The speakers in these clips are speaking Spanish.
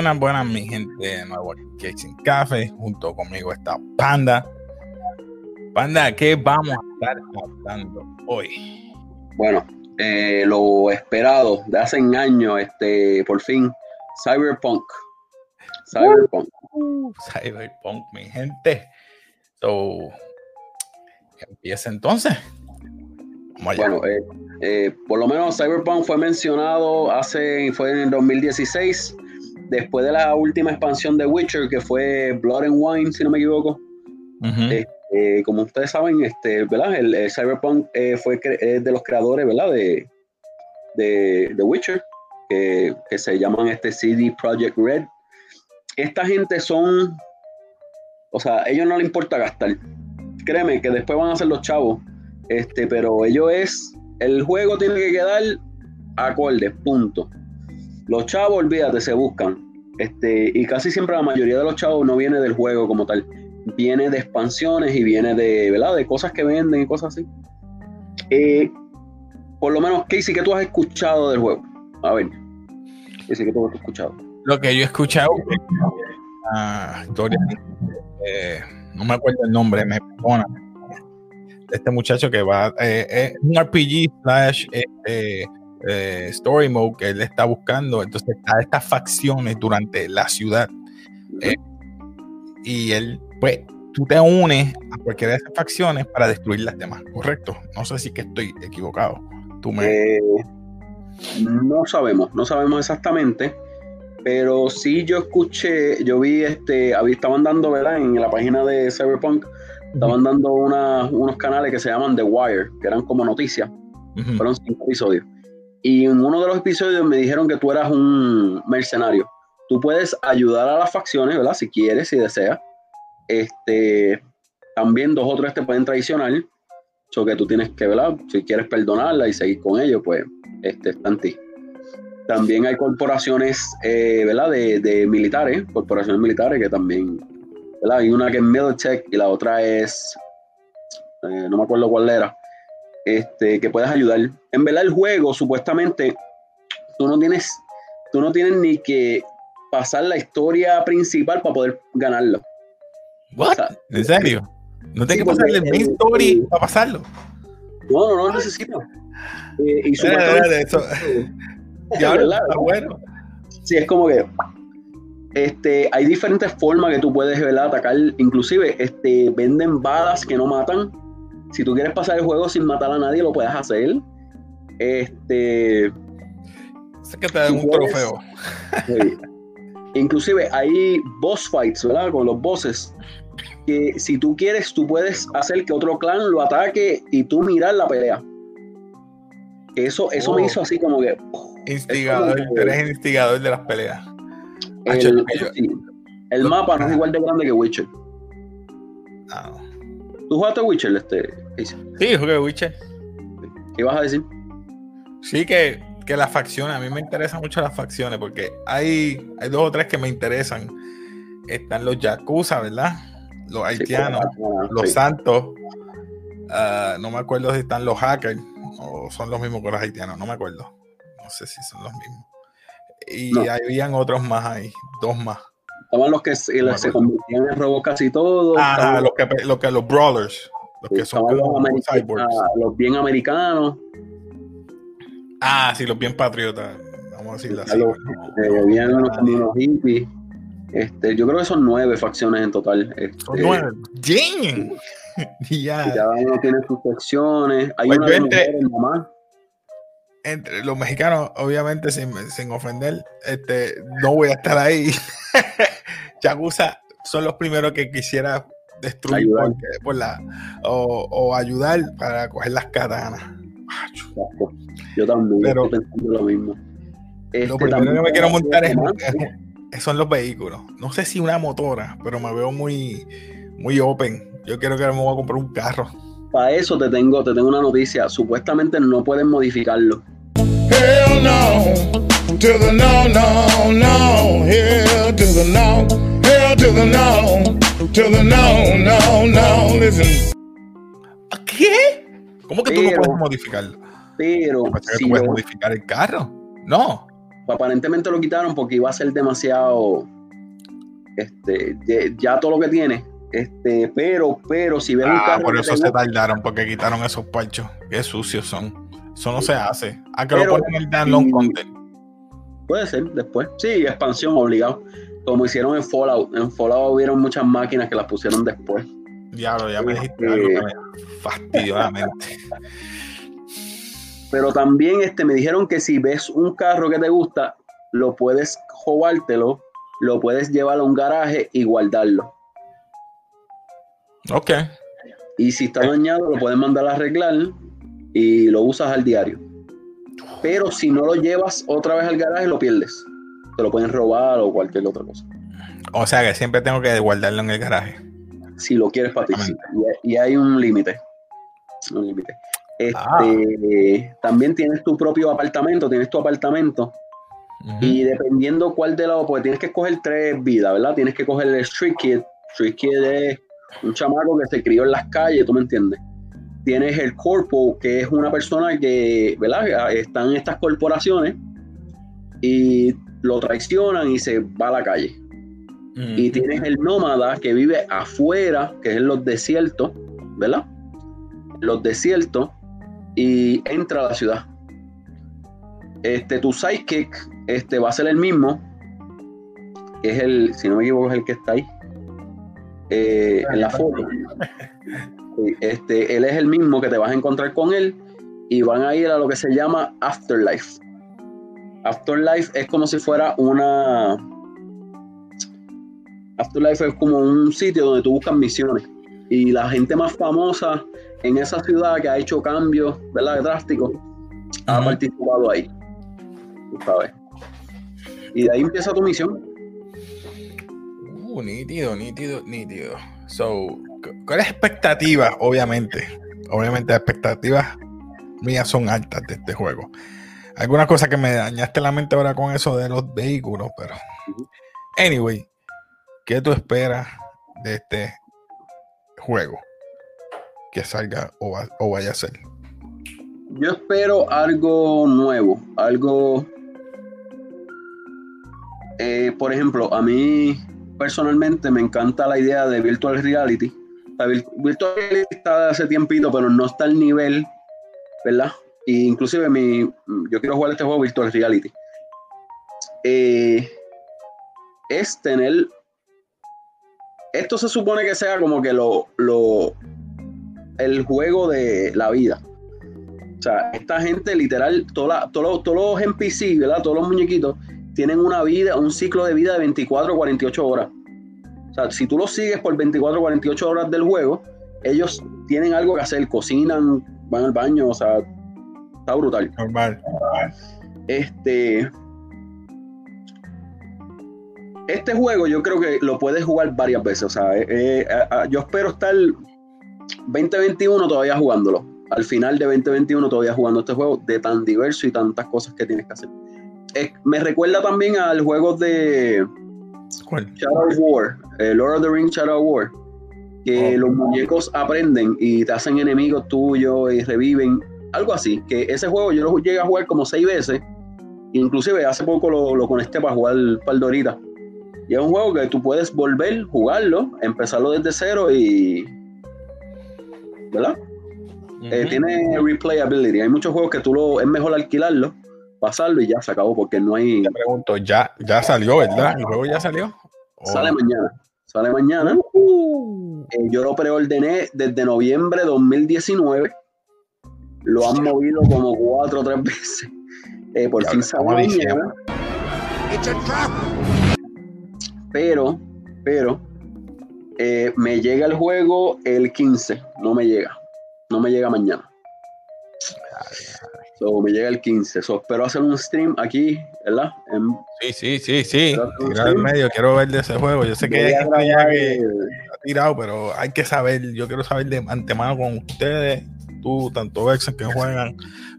Buenas, buenas, mi gente de nuevo aquí sin café. Junto conmigo está Panda. Panda, ¿qué vamos a estar hablando hoy? Bueno, eh, lo esperado de hace un año, este, por fin, Cyberpunk. Cyberpunk. Uh, cyberpunk, mi gente. So, empieza entonces. Bueno, eh, eh, por lo menos Cyberpunk fue mencionado hace, fue en el 2016 después de la última expansión de Witcher, que fue Blood and Wine, si no me equivoco. Este, como ustedes saben, este, ¿verdad? El, Cyberpunk eh, fue de los creadores, ¿verdad? De, de, Witcher, que, se llaman este CD Project Red. Esta gente son, o sea, a ellos no les importa gastar. Créeme que después van a ser los chavos, este, pero ellos es, el juego tiene que quedar acorde, punto. Los chavos, olvídate, se buscan. Este, y casi siempre la mayoría de los chavos no viene del juego como tal. Viene de expansiones y viene de, ¿verdad? De cosas que venden y cosas así. Eh, por lo menos, Casey, ¿qué tú has escuchado del juego? A ver. Casey, ¿qué tú has escuchado? Lo que yo he escuchado ah, historia, eh, no me acuerdo el nombre, me perdona. Este muchacho que va, eh, es un RPG slash eh, story mode que él está buscando. Entonces, está estas facciones durante la ciudad. Eh, y él, pues, tú te unes a cualquiera de esas facciones para destruir las demás, ¿correcto? No sé si que estoy equivocado. Tú me... Eh, no sabemos, no sabemos exactamente, pero sí yo escuché, yo vi, este, estaban dando, ¿verdad? En la página de Cyberpunk, estaban dando unos canales que se llaman The Wire, que eran como noticias. Fueron cinco episodios. Y en uno de los episodios me dijeron que tú eras un mercenario. Tú puedes ayudar a las facciones, ¿verdad? Si quieres, si deseas. Este, también dos o te pueden traicionar. Eso que tú tienes que, ¿verdad? Si quieres perdonarla y seguir con ellos, pues este, está en ti. También hay corporaciones, eh, ¿verdad? De, militares, corporaciones militares que también, ¿verdad? Hay una que es Militech y la otra es, eh, no me acuerdo cuál era, este, que puedas ayudar. En verdad el juego, supuestamente, tú no tienes, tú no tienes ni que pasar la historia principal para poder ganarlo. What? ¿En serio? ¿No tienes que pasar el main story para pasarlo? No, no, no necesito. Eh, y supuestamente, eso. ya, verdad, bueno. Sí, es como que este, hay diferentes formas que tú puedes atacar. Inclusive, este, venden balas que no matan si tú quieres pasar el juego sin matar a nadie, lo puedes hacer. Este. Sé que te den un trofeo. Inclusive hay boss fights, ¿verdad? Con los bosses. Que si tú quieres, tú puedes hacer que otro clan lo ataque y tú mirar la pelea. Eso, eso me oh. hizo así como que. Instigador, eres instigador de las peleas. El, mapa no es igual de grande que Witcher. Ah. ¿Tú jugaste Witcher, este? Sí, jugué Witcher. ¿Qué ibas a decir? Sí, que, que las facciones, a mí me interesan mucho las facciones porque hay, hay dos o tres que me interesan. Están los Yakuza, ¿verdad? Los haitianos, los santos. Ah, no me acuerdo si están los hackers o son los mismos que los haitianos, no me acuerdo. No sé si son los mismos. Y habían otros más ahí, dos más. Estaban los que se, convirtieron en robots casi todos. Ah, los, que, los que los brawlers. Los que son los, los, bien americanos. Ah, sí, los bien patriotas. Vamos a decirlo así. Los, bien unos, hippies. Este, yo creo que son nueve facciones en total. Este, son nueve. ¡Ding! ya. Cada uno tiene sus secciones. Hay pues una entre, entre los mexicanos, obviamente, sin, sin ofender, este, no voy a estar ahí. Yagusa son los primeros que quisiera destruir por la, o, ayudar para coger las katanas. Yo también Pero, estoy pensando lo mismo. Este, lo primero que me quiero montar es, son los vehículos. No sé si una motora, pero me veo muy, muy open. Yo quiero que me voy a comprar un carro. Para eso te tengo, te tengo una noticia. Supuestamente no pueden modificarlo. Hell no, to the no, no, no, hell to the no, hell to the no, to the no, no, no, listen. ¿Qué? ¿Cómo que tú no puedes modificarlo? Pero si tú puedes modificar el carro? No. aparentemente lo quitaron porque iba a ser demasiado, este, ya todo lo que tiene. Este, pero, pero si ves un ah, carro. Por eso se tardaron, porque quitaron esos parchos. Qué sucios son. Eso no se hace. ¿A que lo ponen el download content? Puede ser, después. Sí, expansión obligado. Como hicieron en Fallout. En Fallout hubieron muchas máquinas que las pusieron después. Diablo, ya me dijiste algo que me fastidió la mente. Pero también este, me dijeron que si ves un carro que te gusta, lo puedes robártelo, lo puedes llevar a un garaje y guardarlo. Ok. Y si está dañado, lo puedes mandar a arreglar y lo usas al diario. Pero si no lo llevas otra vez al garaje, lo pierdes. Te lo pueden robar o cualquier otra cosa. O sea que siempre tengo que guardarlo en el garaje. Si lo quieres para ti. Y, hay un límite. Un límite. Este, También tienes tu propio apartamento, tienes tu apartamento. Y dependiendo cuál de lado, porque tienes que escoger tres vidas, ¿verdad? Tienes que coger el Street Kid. Street Kid es un chamaco que se crió en las calles, ¿tú me entiendes? Tienes el Corpo, que es una persona que, ¿verdad? Está en estas corporaciones y lo traicionan y se va a la calle. Y tienes el nómada que vive afuera, que es en los desiertos, ¿verdad? Los desiertos y entra a la ciudad. Este, tu sidekick este, va a ser el mismo, que es el, si no me equivoco, es el que está ahí eh, en la foto. Este, él es el mismo que te vas a encontrar con él y van a ir a lo que se llama Afterlife. Afterlife es como si fuera una. Afterlife es como un sitio donde tú buscas misiones. Y la gente más famosa en esa ciudad que ha hecho cambios, ¿verdad? Drásticos, ha participado ahí. sabes. Y de ahí empieza tu misión. Uh, nítido, nítido, nítido. So, ¿cuáles expectativas? Obviamente. Obviamente las expectativas mías son altas de este juego. Alguna cosa que me dañaste la mente ahora con eso de los vehículos, pero. Anyway, ¿qué tú esperas de este juego? que salga o, vaya a ser? Yo espero algo nuevo, algo... Eh, por ejemplo, a mí personalmente me encanta la idea de Virtual Reality. virtual Reality está hace tiempito, pero no está al nivel, ¿verdad? E inclusive mi, yo quiero jugar este juego Virtual Reality. Eh, es tener... Esto se supone que sea como que lo, lo, el juego de la vida. O sea, esta gente literal, todos los NPC, ¿verdad? Todos los muñequitos tienen una vida, un ciclo de vida de 24 o 48 horas. O sea, si tú los sigues por 24 o 48 horas del juego, ellos tienen algo que hacer, cocinan, van al baño, o sea, está brutal. Normal. Este. Este juego yo creo que lo puedes jugar varias veces. O sea, eh, eh, yo espero estar 2021 todavía jugándolo. Al final de 2021 todavía jugando este juego de tan diverso y tantas cosas que tienes que hacer. me recuerda también al juego de Shadow War, eh, Lord of the Rings Shadow War, que oh. los muñecos aprenden y te hacen enemigos tuyos y reviven, algo así. Que ese juego yo lo llegué a jugar como seis veces, inclusive hace poco lo, lo conecté para jugar Paldorita. Y es un juego que tú puedes volver, jugarlo, empezarlo desde cero y ¿verdad? Eh, tiene replayability. Hay muchos juegos que tú lo es mejor alquilarlo, pasarlo y ya se acabó porque no hay. Te pregunto, ya, ya salió, ¿verdad? ¿El juego ya salió? Sale mañana. Sale mañana. Uh. Eh, yo lo preordené desde noviembre de 2019. Lo han movido como cuatro o tres veces. Eh, por fin mañana. Pero, pero, eh, me llega el juego el 15, no me llega. No me llega mañana. So, me llega el 15. So, espero hacer un stream aquí, ¿verdad? sí, sí, sí, sí. Tirar en medio, quiero ver de ese juego. Yo sé que hay gente ya que ha tirado, pero hay que saber. Yo quiero saber de antemano con ustedes, tú, tanto Vexen que juegan.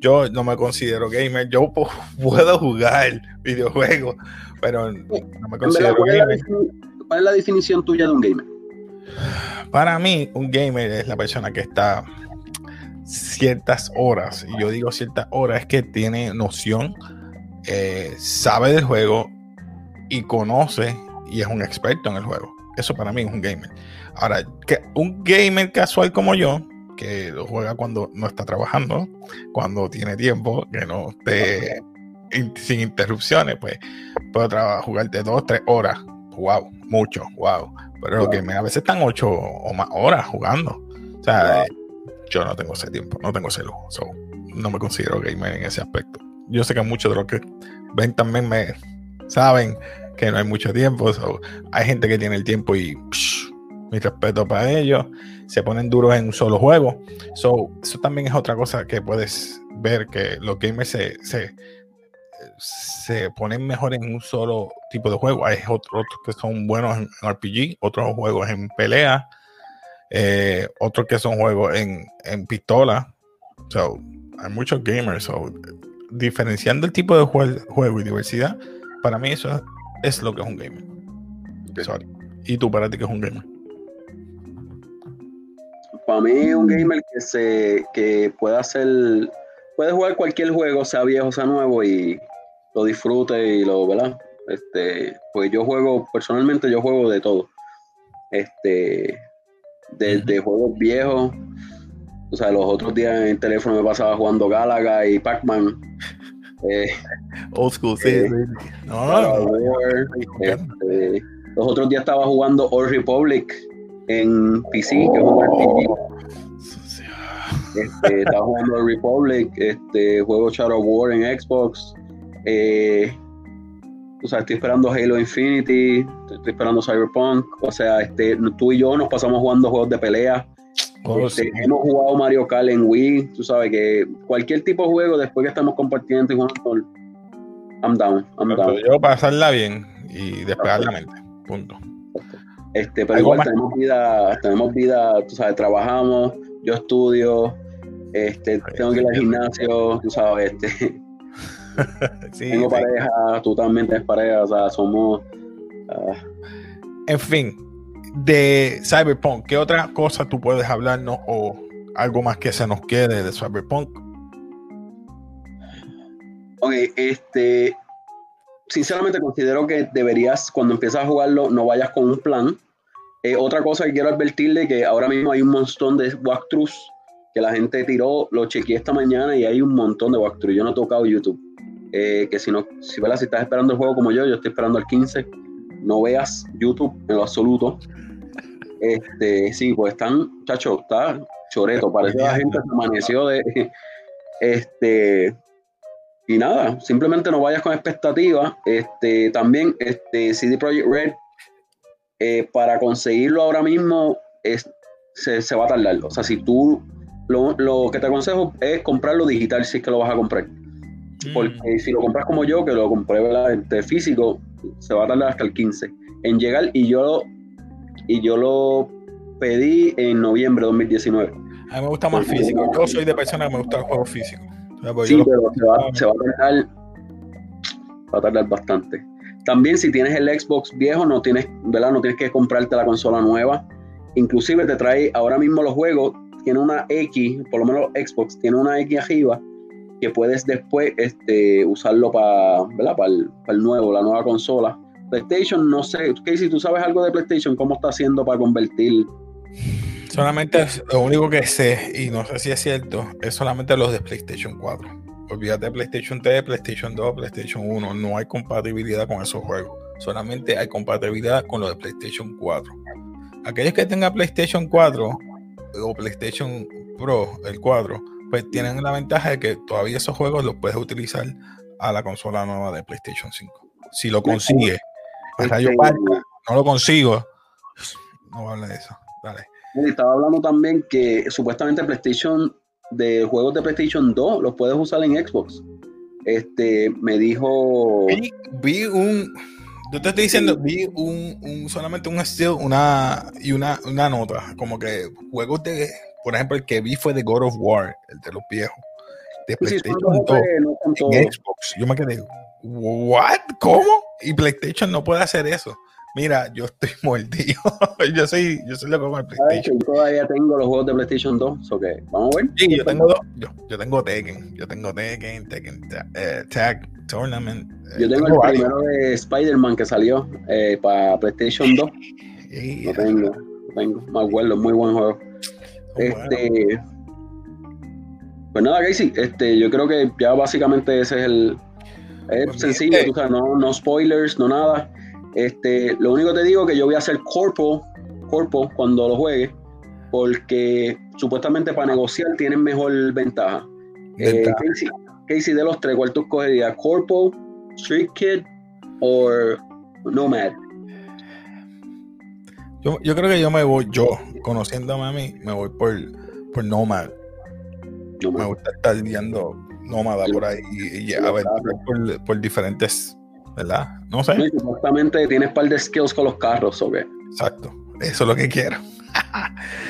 Yo no me considero gamer. Yo puedo jugar videojuegos, pero no me considero gamer. ¿Cuál es la definición tuya de un gamer? Para mí, un gamer es la persona que está ciertas horas, y yo digo ciertas horas, es que tiene noción eh, sabe del juego y conoce y es un experto en el juego. Eso para mí es un gamer. Ahora, que un gamer casual como yo, que lo juega cuando no está trabajando, cuando tiene tiempo, que no esté sin interrupciones, pues puedo jugarte dos, tres horas. Wow, mucho, wow. Pero los gamers a veces están ocho o más horas jugando. O sea, yo no tengo ese tiempo, no tengo ese lujo. no me considero gamer en ese aspecto. Yo sé que muchos de los que ven también me saben que no hay mucho tiempo. hay gente que tiene el tiempo y mi respeto para ellos. Se ponen duros en un solo juego. So, eso también es otra cosa que puedes ver que los gamers se, se, ponen mejor en un solo tipo de juego. Hay otros, que son buenos en RPG, otros juegos en pelea, eh, otros que son juegos en, en pistola. So, hay muchos gamers. So, diferenciando el tipo de juego y diversidad, para mí eso es lo que es un gamer. ¿Y tú para ti qué es un gamer? Para mí un gamer que se que pueda hacer puede jugar cualquier juego, sea viejo, sea nuevo y lo disfrute y lo, ¿verdad? Este, pues yo juego, personalmente yo juego de todo. Este, desde juegos viejos, o sea, los otros días en el teléfono me pasaba jugando Galaga y Pac-Man. Eh, Old school, sí. Eh, este, los otros días estaba jugando Old Republic en PC, que es un RPG. Este, estaba jugando Republic, este, juego Shadow War en Xbox. Eh, o sea, estoy esperando Halo Infinity, estoy esperando Cyberpunk. O sea, este, tú y yo nos pasamos jugando juegos de pelea Oh, este, hemos jugado Mario Kart en Wii, tú sabes que cualquier tipo de juego después que estamos compartiendo y jugando, I'm down, I'm down. Yo pasarla bien y despegar la mente, punto. Este, pero igual tenemos vida, tenemos vida, tú sabes, trabajamos, yo estudio, este, tengo que ir al gimnasio, tú sabes, este, tengo pareja, tú también tienes pareja, o sea, somos... Uh, en fin, de Cyberpunk, ¿qué otra cosa tú puedes hablarnos o algo más que se nos quede de Cyberpunk? Ok, este, sinceramente considero que deberías, cuando empiezas a jugarlo, no vayas con un plan. Eh, otra cosa que quiero advertirle, que ahora mismo hay un montón de walkthroughs que la gente tiró, lo chequeé esta mañana y hay un montón de walkthroughs. Yo no he tocado YouTube. Eh, que si no, si, si estás esperando el juego como yo, yo estoy esperando el 15, no veas YouTube en lo absoluto. Este, sí, pues están, chacho, está choreto, parece que la gente se amaneció de. Este, y nada, simplemente no vayas con expectativas. Este, también, este, CD Projekt Red, eh, para conseguirlo ahora mismo, es, se, va a tardar. O sea, si tú, lo, que te aconsejo es comprarlo digital si es que lo vas a comprar. Porque mm. si lo compras como yo, que lo compré de físico, se va a tardar hasta el 15 en llegar y yo y yo lo pedí en noviembre de 2019. A mí me gusta más físico. Yo soy de persona que me gusta el juego físico. Pues sí, pero se va, se va, a tardar, va a tardar bastante. También si tienes el Xbox viejo, no tienes, ¿verdad? No tienes que comprarte la consola nueva. Inclusive te trae ahora mismo los juegos, tiene una X, por lo menos Xbox tiene una X arriba, que puedes después este, usarlo para, Para el nuevo, la nueva consola PlayStation, no sé, Casey, ¿tú sabes algo de PlayStation? ¿Cómo está haciendo para convertir? Solamente lo único que sé, y no sé si es cierto, es solamente los de PlayStation 4. Olvídate de PlayStation 3, PlayStation 2, PlayStation 1. No hay compatibilidad con esos juegos. Solamente hay compatibilidad con los de PlayStation 4. Aquellos que tengan PlayStation 4 o PlayStation Pro, el 4, pues tienen la ventaja de que todavía esos juegos los puedes utilizar a la consola nueva de PlayStation 5. Si lo consigues este, no lo consigo. No hablar de eso. Dale. Estaba hablando también que supuestamente PlayStation, de juegos de PlayStation 2, los puedes usar en Xbox. Este, me dijo. Vi, un. Yo te estoy diciendo, vi un, solamente un estilo, una y una, una nota. Como que juegos de. Por ejemplo, el que vi fue de God of War, el de los viejos. De PlayStation 2. en Xbox. Yo me quedé, ¿what? ¿Cómo? Y PlayStation no puede hacer eso. Mira, yo estoy mordido. yo soy, yo soy loco con el PlayStation. Yo todavía tengo los juegos de PlayStation 2, ¿o? Vamos a ver. Sí, yo tengo dos. Yo, yo tengo Tekken. Yo tengo Tekken, Tekken eh, Tag Tournament. Eh, yo tengo, el primero de Spider-Man que salió eh, para PlayStation 2. lo tengo, lo tengo. Me acuerdo, muy buen juego. este. Pues nada, Casey, este, yo creo que ya básicamente ese es el. Es pues sencillo, tú sabes, no, no spoilers, no nada. Este, lo único que te digo es que yo voy a hacer corpo, corpo cuando lo juegue, porque supuestamente para negociar tienen mejor ventaja. Eh, Casey, de los tres, ¿cuál tú escogerías? ¿Corpo, Street Kid o Nomad? Yo, yo, creo que yo me voy, yo, conociéndome a mí, me voy por, por Nomad. Me gusta estar viendo Nómada por ahí y, a ver por, por diferentes ¿verdad? No sé. Sí, supuestamente tienes un par de skills con los carros, ¿o qué? Exacto, eso es lo que quiero.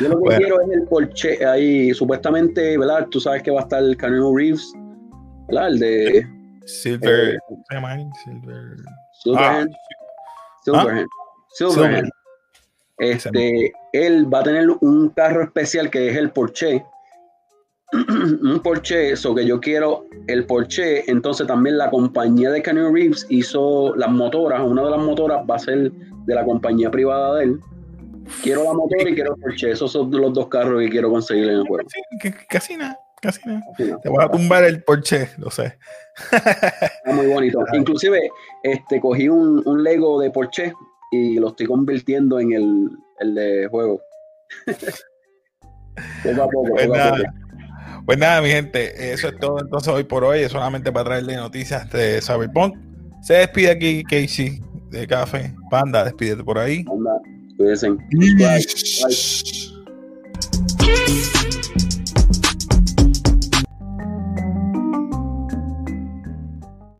Yo lo que quiero es el Porsche ahí, supuestamente, ¿verdad? Tú sabes que va a estar el Keanu Reeves, ¿verdad? El de... Silver... Eh. Silver... Silverhand. Ah. Silverhand. Silverhand. Este, él va a tener un carro especial que es el Porsche un Porsche, eso que yo quiero el Porsche, entonces también la compañía de Keanu Reeves hizo las motoras, una de las motoras va a ser de la compañía privada de él. Quiero la motora y quiero el Porsche, esos son los dos carros que quiero conseguir en el juego. casi nada, casi nada. Te voy a tumbar el Porsche, lo sé. Está muy bonito. Inclusive, este, cogí un, Lego de Porsche y lo estoy convirtiendo en el, el de juego. poco a poco, poco a poco. Pues nada, mi gente, eso es todo entonces hoy por hoy. Es solamente para traerle noticias de Cyberpunk. Se despide aquí Casey de Café. Panda, despídete por ahí. Panda, cuídense. Bye. Bye.